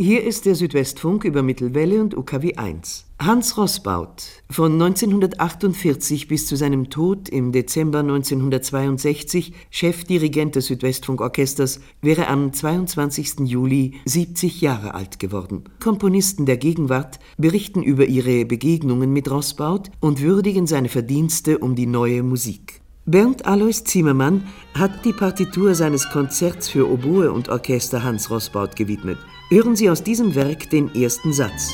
Hier ist der Südwestfunk über Mittelwelle und UKW 1. Hans Rossbaut, von 1948 bis zu seinem Tod im Dezember 1962 Chefdirigent des Südwestfunkorchesters, wäre am 22. Juli 70 Jahre alt geworden. Komponisten der Gegenwart berichten über ihre Begegnungen mit Rossbaut und würdigen seine Verdienste um die neue Musik. Bernd Alois Zimmermann hat die Partitur seines Konzerts für Oboe und Orchester Hans Rossbaut gewidmet. Hören Sie aus diesem Werk den ersten Satz.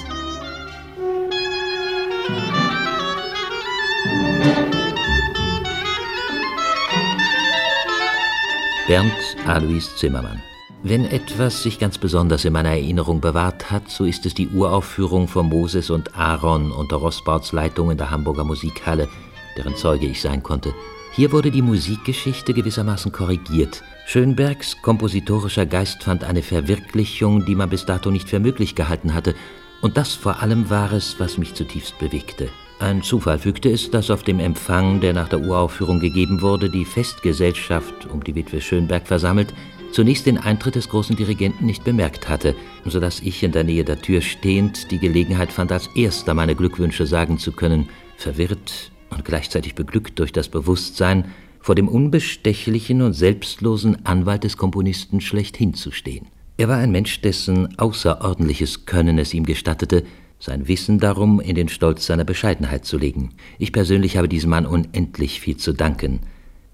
Bernd Alois Zimmermann. Wenn etwas sich ganz besonders in meiner Erinnerung bewahrt hat, so ist es die Uraufführung von Moses und Aaron unter Rossbauts Leitung in der Hamburger Musikhalle, deren Zeuge ich sein konnte. Hier wurde die Musikgeschichte gewissermaßen korrigiert. Schönbergs kompositorischer Geist fand eine Verwirklichung, die man bis dato nicht für möglich gehalten hatte, und das vor allem war es, was mich zutiefst bewegte. Ein Zufall fügte es, dass auf dem Empfang, der nach der Uraufführung gegeben wurde, die Festgesellschaft, um die Witwe Schönberg versammelt, zunächst den Eintritt des großen Dirigenten nicht bemerkt hatte, so dass ich in der Nähe der Tür stehend die Gelegenheit fand, als erster meine Glückwünsche sagen zu können, verwirrt und gleichzeitig beglückt durch das Bewusstsein, vor dem unbestechlichen und selbstlosen Anwalt des Komponisten schlechthin zu stehen. Er war ein Mensch, dessen außerordentliches Können es ihm gestattete, sein Wissen darum in den Stolz seiner Bescheidenheit zu legen. Ich persönlich habe diesem Mann unendlich viel zu danken.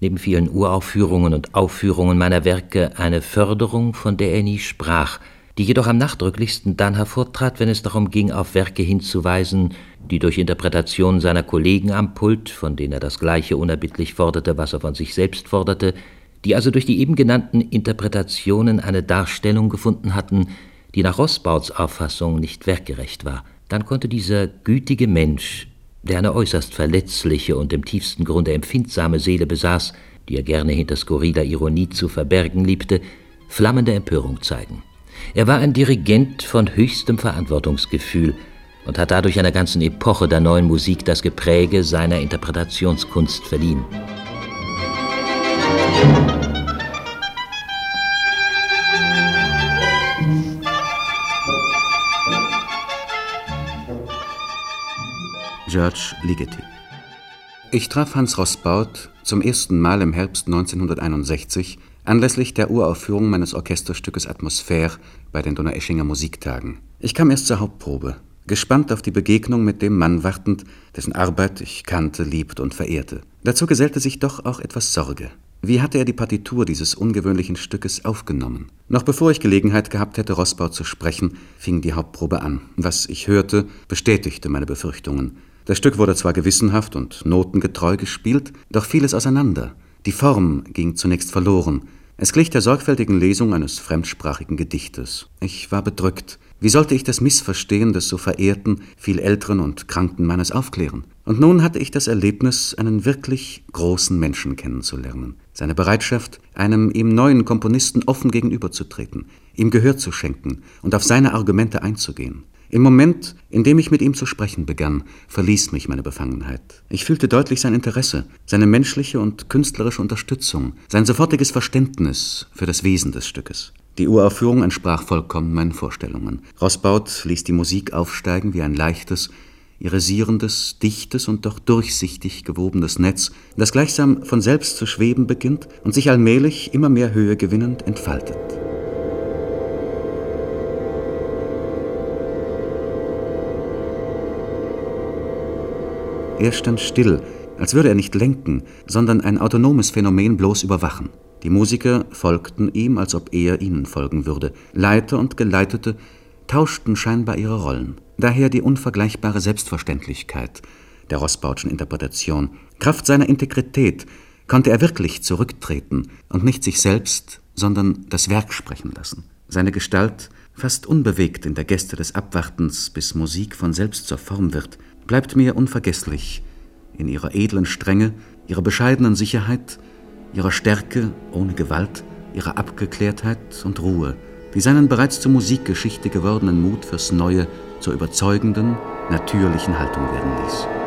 Neben vielen Uraufführungen und Aufführungen meiner Werke eine Förderung, von der er nie sprach, die jedoch am nachdrücklichsten dann hervortrat, wenn es darum ging, auf Werke hinzuweisen, die durch Interpretation seiner Kollegen am Pult, von denen er das Gleiche unerbittlich forderte, was er von sich selbst forderte, die also durch die eben genannten Interpretationen eine Darstellung gefunden hatten, die nach Rossbauts Auffassung nicht werkgerecht war. Dann konnte dieser gütige Mensch, der eine äußerst verletzliche und im tiefsten Grunde empfindsame Seele besaß, die er gerne hinter skurriler Ironie zu verbergen liebte, flammende Empörung zeigen. Er war ein Dirigent von höchstem Verantwortungsgefühl und hat dadurch einer ganzen Epoche der neuen Musik das Gepräge seiner Interpretationskunst verliehen. George Ligeti Ich traf Hans Rossbaut zum ersten Mal im Herbst 1961 anlässlich der Uraufführung meines Orchesterstückes Atmosphäre bei den Donaueschinger Musiktagen. Ich kam erst zur Hauptprobe, gespannt auf die Begegnung mit dem Mann wartend, dessen Arbeit ich kannte, liebt und verehrte. Dazu gesellte sich doch auch etwas Sorge. Wie hatte er die Partitur dieses ungewöhnlichen Stückes aufgenommen? Noch bevor ich Gelegenheit gehabt hätte, Rossbau zu sprechen, fing die Hauptprobe an. Was ich hörte, bestätigte meine Befürchtungen. Das Stück wurde zwar gewissenhaft und notengetreu gespielt, doch fiel es auseinander. Die Form ging zunächst verloren. Es glich der sorgfältigen Lesung eines fremdsprachigen Gedichtes. Ich war bedrückt. Wie sollte ich das Missverstehen des so verehrten, viel älteren und kranken Mannes aufklären? Und nun hatte ich das Erlebnis, einen wirklich großen Menschen kennenzulernen. Seine Bereitschaft, einem ihm neuen Komponisten offen gegenüberzutreten, ihm Gehör zu schenken und auf seine Argumente einzugehen. Im Moment, in dem ich mit ihm zu sprechen begann, verließ mich meine Befangenheit. Ich fühlte deutlich sein Interesse, seine menschliche und künstlerische Unterstützung, sein sofortiges Verständnis für das Wesen des Stückes. Die Uraufführung entsprach vollkommen meinen Vorstellungen. Rossbaut ließ die Musik aufsteigen wie ein leichtes, irisierendes, dichtes und doch durchsichtig gewobenes Netz, das gleichsam von selbst zu schweben beginnt und sich allmählich immer mehr Höhe gewinnend entfaltet. Er stand still, als würde er nicht lenken, sondern ein autonomes Phänomen bloß überwachen. Die Musiker folgten ihm, als ob er ihnen folgen würde. Leiter und Geleitete tauschten scheinbar ihre Rollen. Daher die unvergleichbare Selbstverständlichkeit der Rossbautschen Interpretation. Kraft seiner Integrität konnte er wirklich zurücktreten und nicht sich selbst, sondern das Werk sprechen lassen. Seine Gestalt, fast unbewegt in der Gäste des Abwartens, bis Musik von selbst zur Form wird, bleibt mir unvergesslich in ihrer edlen Strenge, ihrer bescheidenen Sicherheit, ihrer Stärke ohne Gewalt, ihrer Abgeklärtheit und Ruhe, die seinen bereits zur Musikgeschichte gewordenen Mut fürs Neue zur überzeugenden, natürlichen Haltung werden ließ.